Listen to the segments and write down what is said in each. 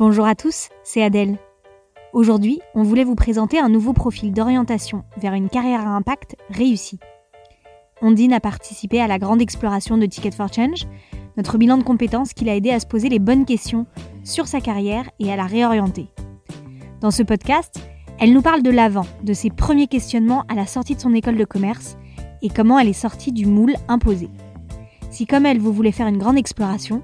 Bonjour à tous, c'est Adèle. Aujourd'hui, on voulait vous présenter un nouveau profil d'orientation vers une carrière à impact réussie. Ondine a participé à la grande exploration de Ticket for Change, notre bilan de compétences qui l'a aidé à se poser les bonnes questions sur sa carrière et à la réorienter. Dans ce podcast, elle nous parle de l'avant, de ses premiers questionnements à la sortie de son école de commerce et comment elle est sortie du moule imposé. Si comme elle, vous voulez faire une grande exploration,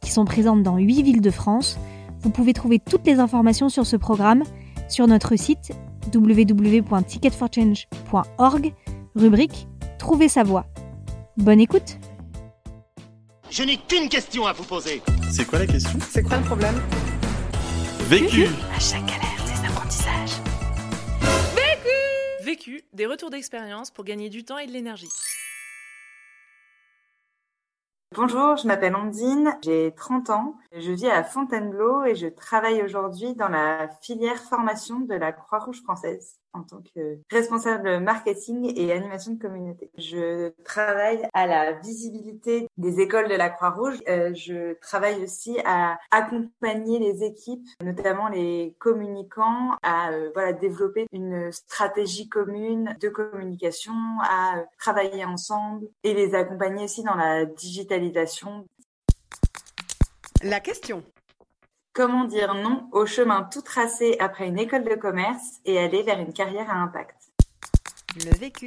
qui sont présentes dans 8 villes de France, vous pouvez trouver toutes les informations sur ce programme sur notre site www.ticketforchange.org, rubrique Trouver sa voie. Bonne écoute Je n'ai qu'une question à vous poser. C'est quoi la question? C'est quoi le problème? Vécu À chaque galère, des apprentissages. Vécu, des retours d'expérience pour gagner du temps et de l'énergie. Bonjour, je m'appelle Ondine, j'ai 30 ans, je vis à Fontainebleau et je travaille aujourd'hui dans la filière formation de la Croix-Rouge française en tant que responsable marketing et animation de communauté. Je travaille à la visibilité des écoles de la Croix-Rouge. Euh, je travaille aussi à accompagner les équipes, notamment les communicants, à euh, développer une stratégie commune de communication, à travailler ensemble et les accompagner aussi dans la digitalisation. La question. Comment dire non au chemin tout tracé après une école de commerce et aller vers une carrière à impact? Le vécu.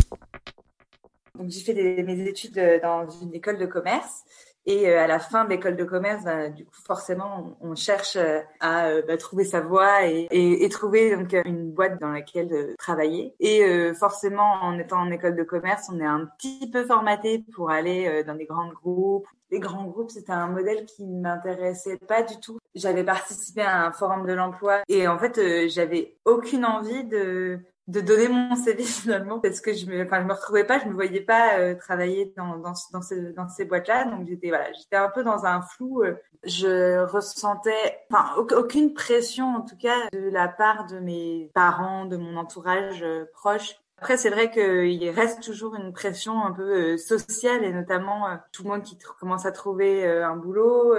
Donc j'ai fait des, mes études euh, dans une école de commerce et euh, à la fin de l'école de commerce, bah, du coup forcément on, cherche euh, à euh, bah, trouver sa voie et, et, et, trouver donc une boîte dans laquelle euh, travailler. Et forcément en étant en école de commerce, on est un petit peu formaté pour aller dans des grands groupes. Les grands groupes, c'était un modèle qui m'intéressait pas du tout. J'avais participé à un forum de l'emploi et en fait j'avais aucune envie de de donner mon CV finalement parce que je me, enfin, je me retrouvais pas, je me voyais pas euh, travailler dans dans dans, dans ces boîtes-là, donc j'étais voilà, j'étais un peu dans un flou. Euh, je ressentais, enfin, aucune pression en tout cas de la part de mes parents, de mon entourage euh, proche. Après, c'est vrai qu'il reste toujours une pression un peu sociale et notamment tout le monde qui commence à trouver un boulot,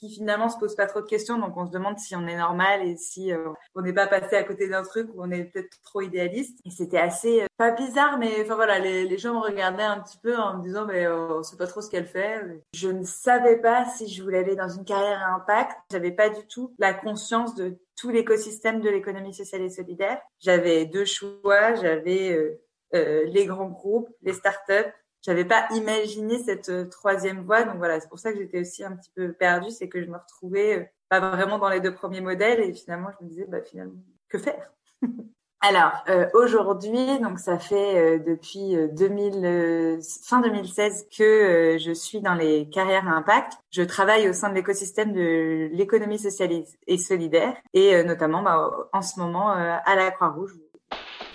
qui finalement se pose pas trop de questions. Donc on se demande si on est normal et si euh, on n'est pas passé à côté d'un truc ou on est peut-être trop idéaliste. Et c'était assez euh, pas bizarre, mais enfin voilà, les, gens me regardaient un petit peu en me disant mais euh, on sait pas trop ce qu'elle fait. Je ne savais pas si je voulais aller dans une carrière à impact. J'avais pas du tout la conscience de tout l'écosystème de l'économie sociale et solidaire. J'avais deux choix. J'avais euh, euh, les grands groupes, les startups j'avais pas imaginé cette euh, troisième voie. Donc voilà, c'est pour ça que j'étais aussi un petit peu perdue, c'est que je me retrouvais euh, pas vraiment dans les deux premiers modèles et finalement je me disais bah finalement que faire? Alors euh, aujourd'hui, donc ça fait depuis 2000, fin 2016 que je suis dans les carrières à impact. Je travaille au sein de l'écosystème de l'économie sociale et solidaire et notamment bah, en ce moment à la Croix-Rouge.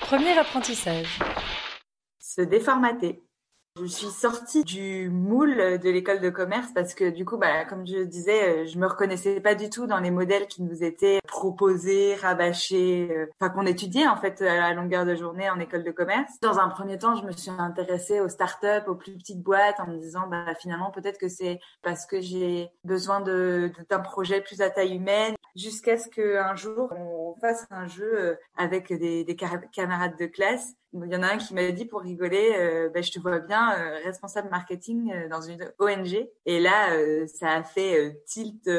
Premier apprentissage. Se déformater. Je suis sortie du moule de l'école de commerce parce que du coup, bah, comme je disais, euh, je me reconnaissais pas du tout dans les modèles qui nous étaient proposés, rabâchés, euh, enfin qu'on étudiait en fait à la longueur de journée en école de commerce. Dans un premier temps, je me suis intéressée aux startups, aux plus petites boîtes, en me disant bah finalement peut-être que c'est parce que j'ai besoin d'un projet plus à taille humaine, jusqu'à ce qu'un jour on fasse un jeu euh, avec des camarades de classe il y en a un qui m'a dit pour rigoler, euh, bah, je te vois bien euh, responsable marketing euh, dans une ONG. Et là, euh, ça a fait tilt,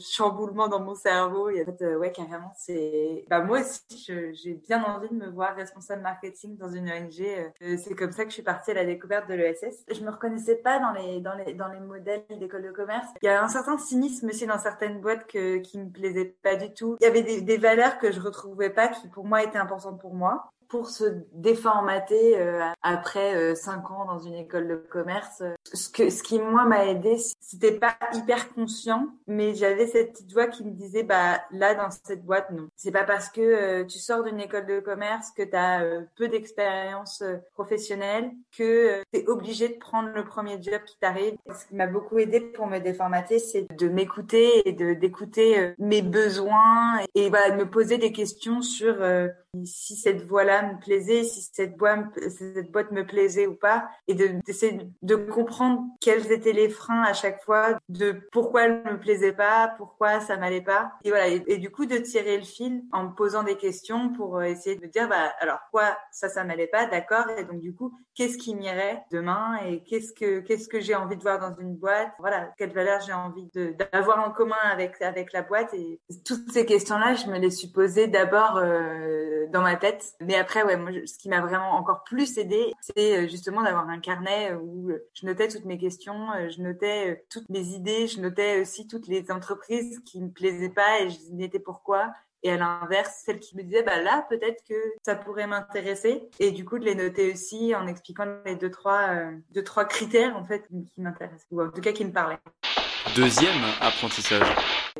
chamboulement dans mon cerveau. Et en fait, ouais, carrément, c'est. Bah moi aussi, j'ai bien envie de me voir responsable marketing dans une ONG. c'est comme ça que je suis partie à la découverte de l'ESS. Je me reconnaissais pas dans les dans les dans les modèles d'école de commerce. Il y a un certain cynisme aussi dans certaines boîtes que qui me plaisaient pas du tout. Il y avait des, des valeurs que je retrouvais pas qui pour moi étaient importantes pour moi pour se déformater euh, après euh, cinq ans dans une école de commerce. Ce que ce qui moi m'a aidé, c'était pas hyper conscient, mais j'avais cette petite voix qui me disait bah là dans cette boîte non. C'est pas parce que euh, tu sors d'une école de commerce que tu as peu d'expérience professionnelle que tu es obligé de prendre le premier job qui t'arrive. Ce qui m'a beaucoup aidé pour me déformater, c'est de m'écouter et de d'écouter mes besoins et, voilà de me poser des questions sur si cette boîte-là me plaisait, si cette boîte, me plaisait ou pas, et d'essayer de, comprendre quels étaient les freins à chaque fois, de pourquoi elle me plaisait pas, pourquoi ça m'allait pas, et voilà, et, du coup de tirer le fil en me posant des questions pour essayer de me dire, bah alors quoi, ça, ça m'allait pas, d'accord, et donc du coup, qu'est-ce qui m'irait demain, et qu'est-ce que qu'est-ce que j'ai envie de voir dans une boîte, voilà, quelle valeur j'ai envie d'avoir en commun avec avec la boîte, et toutes ces questions-là, je me les suis posées d'abord euh, dans ma tête. Mais après, ouais, moi, ce qui m'a vraiment encore plus aidé, c'est euh, justement d'avoir un carnet où je notais toutes mes questions, euh, je notais toutes mes idées, je notais aussi toutes les entreprises qui me plaisaient pas et je disais pourquoi. Et à l'inverse, celles qui me disaient, bah là, peut-être que ça pourrait m'intéresser. Et du coup, de les noter aussi en expliquant les deux, trois, deux, trois critères, en fait, qui m'intéressent. Ou en tout cas, qui me parlaient. Deuxième apprentissage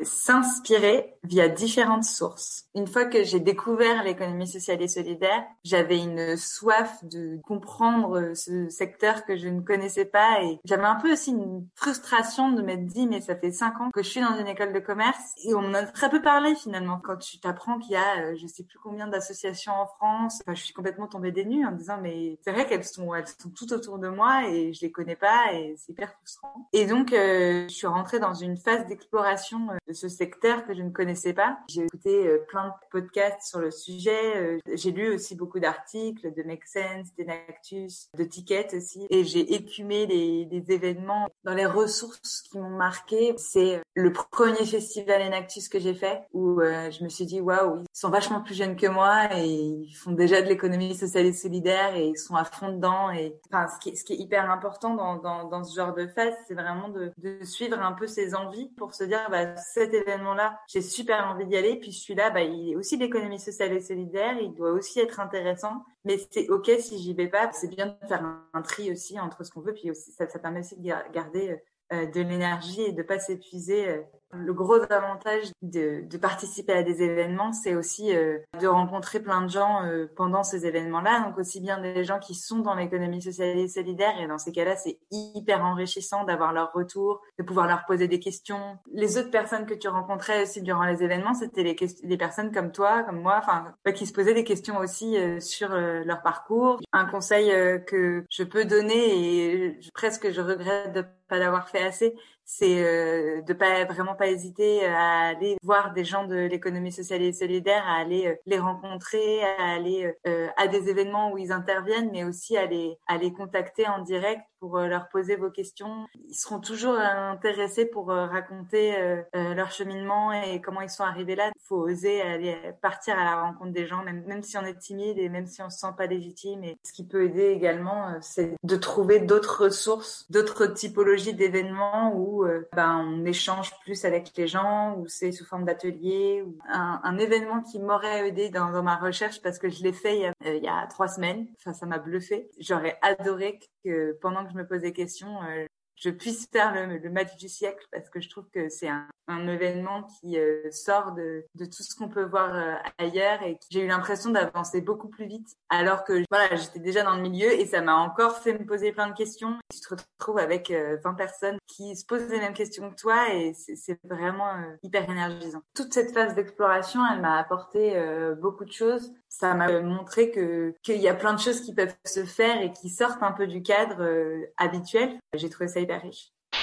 s'inspirer via différentes sources. Une fois que j'ai découvert l'économie sociale et solidaire, j'avais une soif de comprendre ce secteur que je ne connaissais pas et j'avais un peu aussi une frustration de m'être dit mais ça fait cinq ans que je suis dans une école de commerce et on en a très peu parlé finalement quand tu t'apprends qu'il y a euh, je sais plus combien d'associations en France. Enfin, je suis complètement tombée des nues en disant mais c'est vrai qu'elles sont elles sont tout autour de moi et je les connais pas et c'est hyper frustrant. Et donc euh, je suis rentrée dans une phase d'exploration euh, de ce secteur que je ne connaissais pas. J'ai écouté euh, plein de podcasts sur le sujet. Euh, j'ai lu aussi beaucoup d'articles de Make Sense, d'Enactus, de Ticket aussi. Et j'ai écumé les, les, événements dans les ressources qui m'ont marqué. C'est le premier festival Enactus que j'ai fait où euh, je me suis dit waouh, ils sont vachement plus jeunes que moi et ils font déjà de l'économie sociale et solidaire et ils sont à fond dedans. Et enfin, ce qui ce qui est hyper important dans, dans, dans ce genre de phase, c'est vraiment de, de suivre un peu ses envies pour se dire bah, cet événement-là, j'ai super envie d'y aller. Puis celui-là, bah, il est aussi d'économie sociale et solidaire, il doit aussi être intéressant. Mais c'est ok si j'y vais pas. C'est bien de faire un, tri aussi entre ce qu'on veut, puis aussi ça, permet aussi de garder euh, de l'énergie et de pas s'épuiser euh, le gros avantage de, de participer à des événements, c'est aussi euh, de rencontrer plein de gens euh, pendant ces événements-là. Donc aussi bien des gens qui sont dans l'économie sociale et solidaire. Et dans ces cas-là, c'est hyper enrichissant d'avoir leur retour, de pouvoir leur poser des questions. Les autres personnes que tu rencontrais aussi durant les événements, c'était les, les personnes comme toi, comme moi, enfin, qui se posaient des questions aussi euh, sur leur parcours. Un conseil que je peux donner et presque je regrette de pas l'avoir fait assez, c'est euh, de pas vraiment pas hésiter à aller voir des gens de l'économie sociale et solidaire, à aller euh, les rencontrer, à aller euh, à des événements où ils interviennent, mais aussi à les à les contacter en direct pour euh, leur poser vos questions. Ils seront toujours intéressés pour raconter leur cheminement et comment ils sont arrivés là. Il faut oser aller partir à la rencontre des gens, même même si on est timide et même si on se sent pas légitime. Et ce qui peut aider également, c'est de trouver d'autres ressources, d'autres typologies d'événements où euh, ben, on échange plus avec les gens, ou c'est sous forme d'atelier, ou un, événement qui m'aurait aidé dans, ma recherche parce que je l'ai fait il y, a, trois semaines. Enfin, ça m'a bluffé. J'aurais adoré que pendant que je me posais des questions, euh, je puisse faire le, match du siècle parce que je trouve que c'est un, événement qui euh, sort de, tout ce qu'on peut voir euh, ailleurs et j'ai eu l'impression d'avancer beaucoup plus vite alors que voilà j'étais déjà dans le milieu et ça m'a encore fait me poser plein de questions. Tu te retrouves avec 20 euh, personnes qui se posent les mêmes questions que toi et c'est vraiment hyper énergisant. Toute cette phase d'exploration, elle m'a apporté beaucoup de choses ça m'a montré que qu'il y a plein de choses qui peuvent se faire et qui sortent un peu du cadre euh, habituel. J'ai trouvé ça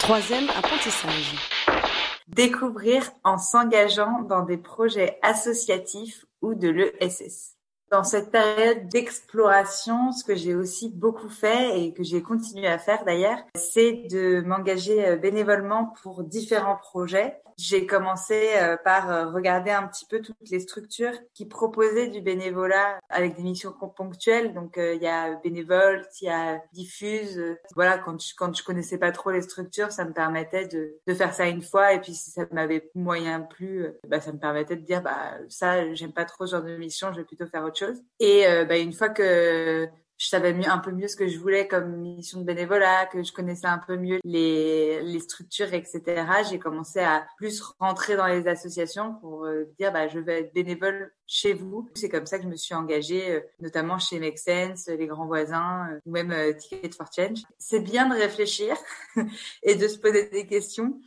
Troisième apprentissage. Découvrir en s'engageant dans des projets associatifs ou de l'ESS. Dans cette période d'exploration, ce que j'ai aussi beaucoup fait et que j'ai continué à faire d'ailleurs, c'est de m'engager euh, bénévolement pour différents projets j'ai commencé euh, par euh, regarder un petit peu toutes les structures qui proposaient du bénévolat avec des missions ponctuelles. Donc il y a bénévole, il y a diffuse. voilà, quand je, quand je connaissais pas trop les structures, ça me permettait de, de faire ça une fois. Et puis si ça m'avait moyen plus, bah, ça me permettait de dire bah ça j'aime pas trop ce genre de mission, je vais plutôt faire autre Et bah, une fois que je savais un peu mieux ce que je voulais comme mission de bénévolat, que je connaissais un peu mieux les, structures, etc. J'ai commencé à plus rentrer dans les associations pour euh, dire bah, je vais être bénévole chez vous. C'est comme ça que je me suis engagée, euh, notamment chez Make Sense, les grands voisins, euh, ou même Ticket for Change. C'est bien de réfléchir et de se poser des questions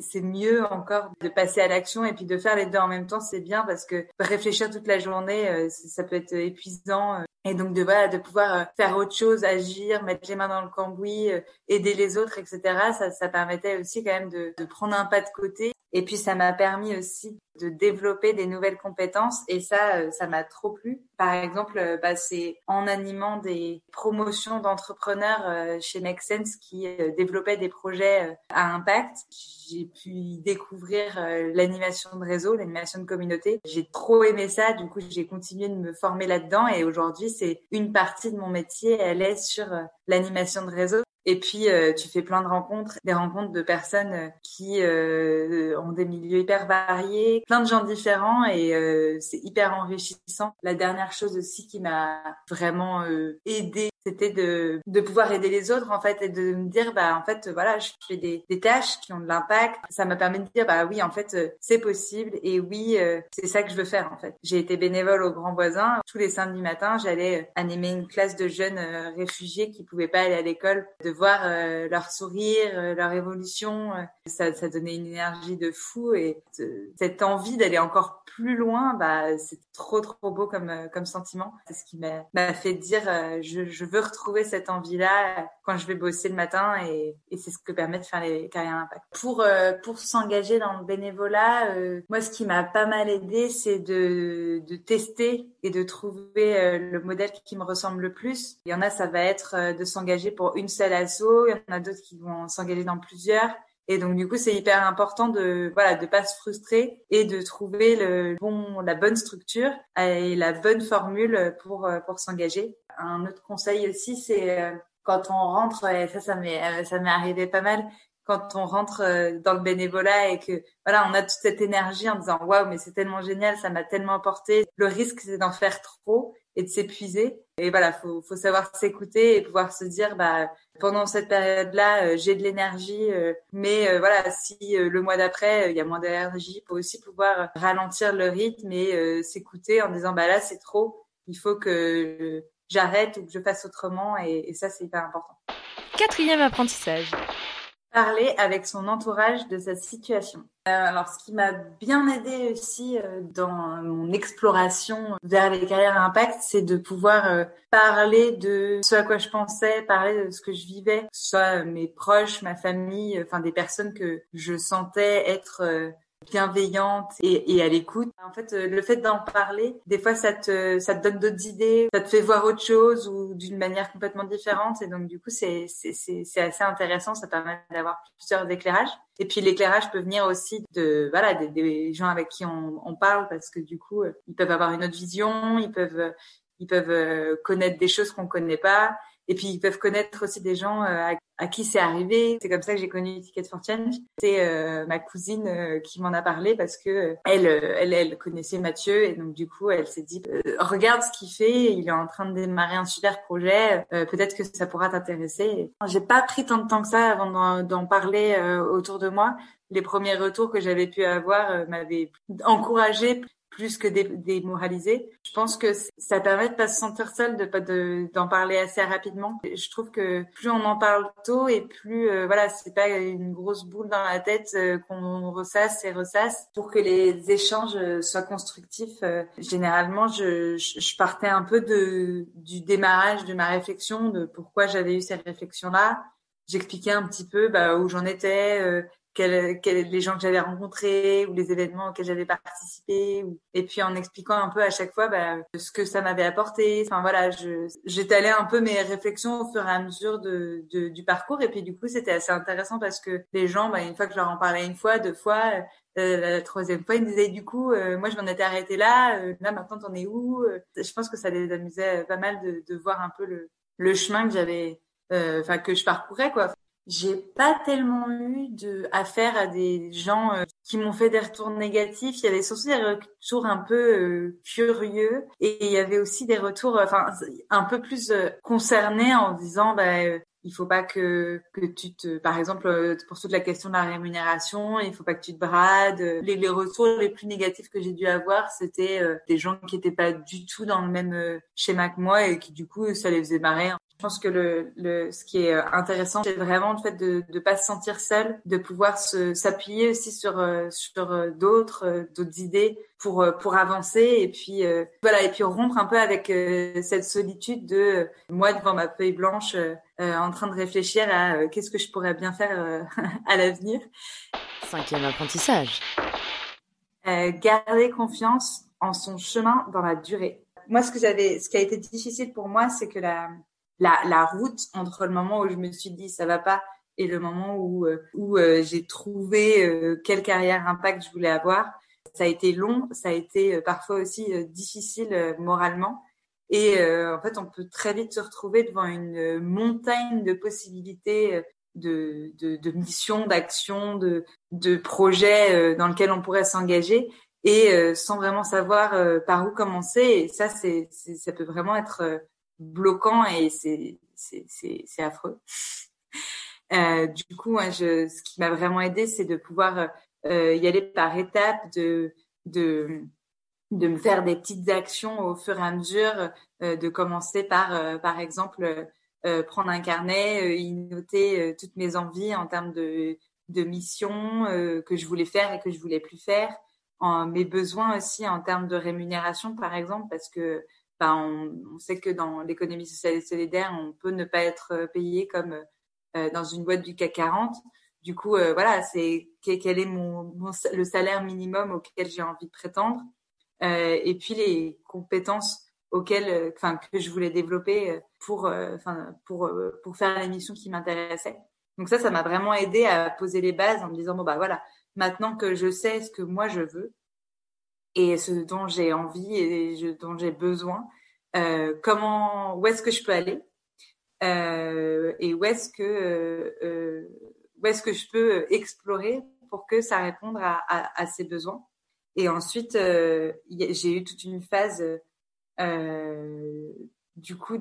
c'est mieux encore de passer à l'action et puis de faire les deux en même temps, c'est bien parce que réfléchir toute la journée, euh, ça peut être épuisant. Euh. Et donc de voilà, de pouvoir euh, faire autre chose, agir, mettre les mains dans le cambouis, aider les autres, etc. Ça, ça permettait aussi quand même de, de prendre un pas de côté. Et puis ça m'a permis aussi de développer des nouvelles compétences et ça, euh, ça m'a trop plu. Par exemple, euh, bah, c'est en animant des promotions d'entrepreneurs euh, chez Make Sense qui développaient des projets à impact. J'ai pu découvrir l'animation de réseau, l'animation de communauté. J'ai trop aimé ça, du coup j'ai continué de me former là-dedans et aujourd'hui c'est une partie de mon métier, elle est sur l'animation de réseau. Et puis, euh, tu fais plein de rencontres, des rencontres de personnes euh, qui euh, ont des milieux hyper variés, plein de gens différents et c'est hyper enrichissant. La dernière chose aussi qui m'a vraiment aidé c'était de, de pouvoir aider les autres en fait et de me dire bah en fait voilà je fais des, des tâches qui ont de l'impact. Ça m'a permis de dire bah oui en fait euh, c'est possible et oui euh, c'est ça que je veux faire en fait. J'ai été bénévole au Grand Voisin tous les samedis matins j'allais euh, animer une classe de jeunes réfugiés qui pouvaient pas aller à l'école de voir leur sourire leur évolution ça, ça donnait une énergie de fou et cette envie d'aller encore plus loin bah c'est trop trop beau comme comme sentiment. C'est ce qui m'a fait dire je, je veux retrouver cette envie-là quand je vais bosser le matin et, et c'est ce que permet de faire les carrières impact. Pour euh, pour s'engager dans le bénévolat, euh, moi ce qui m'a pas mal aidé, c'est de, de tester et de trouver euh, le modèle qui me ressemble le plus. Il y en a, ça va être de s'engager pour une seule asso, il y en a d'autres qui vont s'engager dans plusieurs. Et donc du coup, c'est hyper important de voilà de pas se frustrer et de trouver le bon la bonne structure et la bonne formule pour pour s'engager. Un autre conseil aussi, c'est euh, quand on rentre et ça ça m'est euh, ça m'est arrivé pas mal quand on rentre euh, dans le bénévolat et que voilà, on a toute cette énergie en disant waouh, mais c'est tellement génial, ça m'a tellement apporté. Le risque c'est d'en faire trop et de s'épuiser. Et voilà, faut faut savoir s'écouter et pouvoir se dire bah pendant cette période-là, euh, j'ai de l'énergie, euh, mais voilà, si le mois d'après il y a moins d'énergie, faut aussi pouvoir ralentir le rythme et s'écouter en disant bah là c'est trop, il faut que j'arrête ou que je fasse autrement et, et ça c'est hyper important. Quatrième apprentissage parler avec son entourage de sa situation. Euh, alors, ce qui m'a bien aidé aussi euh, dans mon exploration vers les carrières à impact, c'est de pouvoir euh, parler de ce à quoi je pensais, parler de ce que je vivais, soit mes proches, ma famille, enfin des personnes que je sentais être bienveillante et, et à l'écoute. En fait, euh, le fait d'en parler, des fois, ça te, ça te donne d'autres idées, ça te fait voir autre chose ou d'une manière complètement différente. Et donc, du coup, c'est, c'est, c'est, assez intéressant. Ça permet d'avoir plusieurs éclairages. Et puis, l'éclairage peut venir aussi de, voilà, des, des gens avec qui on, on, parle parce que du coup, euh, ils peuvent avoir une autre vision, ils peuvent, ils peuvent euh, connaître des choses qu'on connaît pas. Et puis ils peuvent connaître aussi des gens euh, à, qui c'est arrivé. C'est comme ça que j'ai connu Ticket for Change. C'est euh, ma cousine euh, qui m'en a parlé parce que elle, elle, elle connaissait Mathieu et donc du coup elle s'est dit regarde ce qu'il fait, il est en train de démarrer un super projet. Peut-être que ça pourra t'intéresser. J'ai pas pris tant de temps que ça avant d'en parler autour de moi les premiers retours que j'avais pu avoir m'avaient encouragé plus que démoraliser. Je pense que ça permet de pas se sentir seul, de pas d'en parler assez rapidement. Je trouve que plus on en parle tôt et plus euh, voilà, c'est pas une grosse boule dans la tête euh, qu'on ressasse et ressasse pour que les échanges euh, soient constructifs. généralement, je, je, partais un peu de du démarrage de ma réflexion, de pourquoi j'avais eu cette réflexion là. J'expliquais un petit peu bah, où j'en étais, quels, les gens que j'avais rencontrés ou les événements auxquels j'avais participé ou, et puis en expliquant un peu à chaque fois bah, ce que ça m'avait apporté. Enfin voilà j'étalais un peu mes réflexions au fur et à mesure de, de du parcours. Et puis du coup c'était assez intéressant parce que les gens bah, une fois que je leur en parlais une fois deux fois euh, la troisième fois, ils me disaient du coup, euh, moi je m'en étais arrêtée là, euh, là maintenant t'en es où Je pense que ça les amusait pas mal de, de voir un peu le, le chemin que j'avais, enfin que je parcourais quoi. J'ai pas tellement eu de affaire à des gens euh, qui m'ont fait des retours négatifs. Il y avait surtout des retours un peu euh, curieux et il y avait aussi des retours, enfin un peu plus euh, concernés en disant bah il faut pas que que tu te par exemple pour toute la question de la rémunération il faut pas que tu te brades. Les, les retours les plus négatifs que j'ai dû avoir c'était des gens qui étaient pas du tout dans le même schéma que moi et qui du coup ça les faisait marrer Je pense que le, le ce qui est euh, intéressant, c'est vraiment le fait de ne pas se sentir seul, de pouvoir se s'appuyer aussi sur euh, sur euh, d'autres d'autres idées pour pour avancer et puis voilà et puis rompre un peu avec cette solitude de moi devant ma feuille blanche en train de réfléchir à qu'est-ce que je pourrais bien faire à l'avenir. Cinquième apprentissage. garder confiance en son chemin dans la durée. Moi, ce que j'avais, ce qui a été difficile pour moi, c'est que la, la, la, route entre le moment où je me suis dit ça va pas et le moment où, euh, où euh, j'ai trouvé euh, quelle carrière impact je voulais avoir, ça a été long, ça a été parfois aussi difficile moralement. Et en fait, on peut très vite se retrouver devant une montagne de possibilités, de, de, de missions, d'actions, de, de projets dans lesquels on pourrait s'engager et sans vraiment savoir par où commencer. Et ça, c'est, ça peut vraiment être bloquant et c'est c'est affreux. Euh, du coup, je, ce qui m'a vraiment aidé, c'est de pouvoir euh, y aller par étapes, de, de, de me faire des petites actions au fur et à mesure, euh, de commencer par, euh, par exemple, euh, prendre un carnet, y noter toutes mes envies en termes de, de missions que je voulais faire et que je voulais plus faire, en, mes besoins aussi en termes de rémunération, par exemple, parce que on, sait que dans l'économie sociale et solidaire, on peut ne pas être euh, payé comme euh, dans une boîte du CAC 40. Du coup, euh, voilà, c'est quel est mon, le salaire minimum auquel j'ai envie de prétendre, et puis les compétences auxquelles, enfin, que je voulais développer pour, enfin, pour pour faire qui m'intéressait. Donc ça, ça m'a vraiment aidé à poser les bases en me disant bon bah voilà, maintenant que je sais ce que moi je veux, et ce dont j'ai envie et dont j'ai besoin. Euh, comment, où est-ce que je peux aller euh, et où est-ce que euh, euh où est-ce que je peux explorer pour que ça réponde à, à, à ces besoins? Et ensuite, euh, j'ai eu toute une phase, euh, du coup,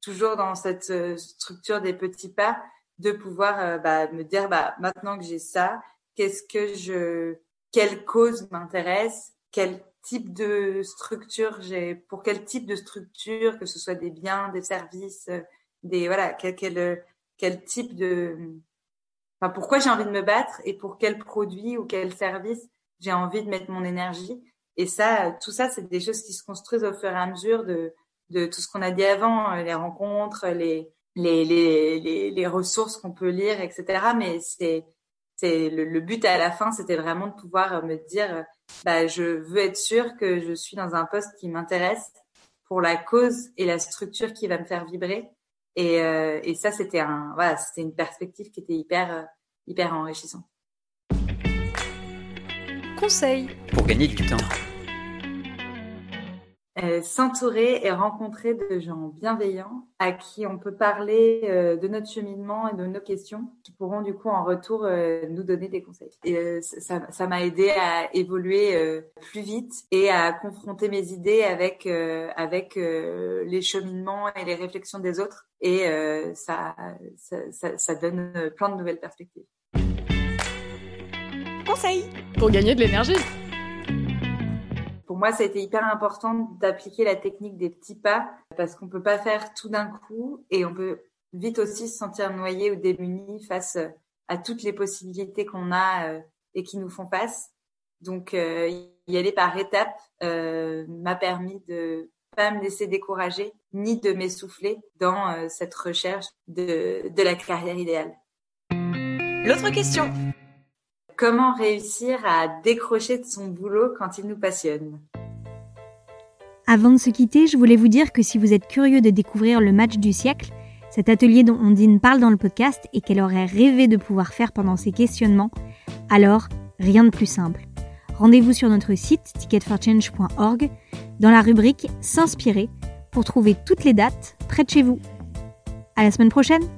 toujours dans cette structure des petits pas, de pouvoir bah, me dire, bah, maintenant que j'ai ça, qu'est-ce que je, quelle cause m'intéresse, quel type de structure j'ai, pour quel type de structure, que ce soit des biens, des services, des voilà, quel quel, quel type de, enfin pourquoi j'ai envie de me battre et pour quel produit ou quel service j'ai envie de mettre mon énergie. Et ça, tout ça, c'est des choses qui se construisent au fur et à mesure de de tout ce qu'on a dit avant, les rencontres, les les les les, les ressources qu'on peut lire, etc. Mais c'est c'est le, le, but à la fin, c'était vraiment de pouvoir me dire bah, je veux être sûre que je suis dans un poste qui m'intéresse pour la cause et la structure qui va me faire vibrer. Et, euh, et ça, c'était un, voilà, c'était une perspective qui était hyper, euh, hyper enrichissante. Conseil pour gagner du temps. Euh, s'entourer et rencontrer de gens bienveillants à qui on peut parler euh, de notre cheminement et de nos questions, qui pourront du coup en retour euh, nous donner des conseils. Et ça m'a aidé à évoluer plus vite et à confronter mes idées avec avec les cheminements et les réflexions des autres. Et ça, ça, ça, ça donne plein de nouvelles perspectives. Conseil pour gagner de l'énergie moi, ça a été hyper important d'appliquer la technique des petits pas parce qu'on peut pas faire tout d'un coup et on peut vite aussi se sentir noyé ou démuni face à toutes les possibilités qu'on a euh, et qui nous font face. Donc, euh, y aller par étapes euh, m'a permis de pas me laisser décourager ni de m'essouffler dans cette recherche de, de la carrière idéale. L'autre question. Comment réussir à décrocher de son boulot quand il nous passionne Avant de se quitter, je voulais vous dire que si vous êtes curieux de découvrir le match du siècle, cet atelier dont Ondine parle dans le podcast et qu'elle aurait rêvé de pouvoir faire pendant ses questionnements, alors rien de plus simple. Rendez-vous sur notre site ticketforchange.org dans la rubrique S'inspirer pour trouver toutes les dates près de chez vous. À la semaine prochaine!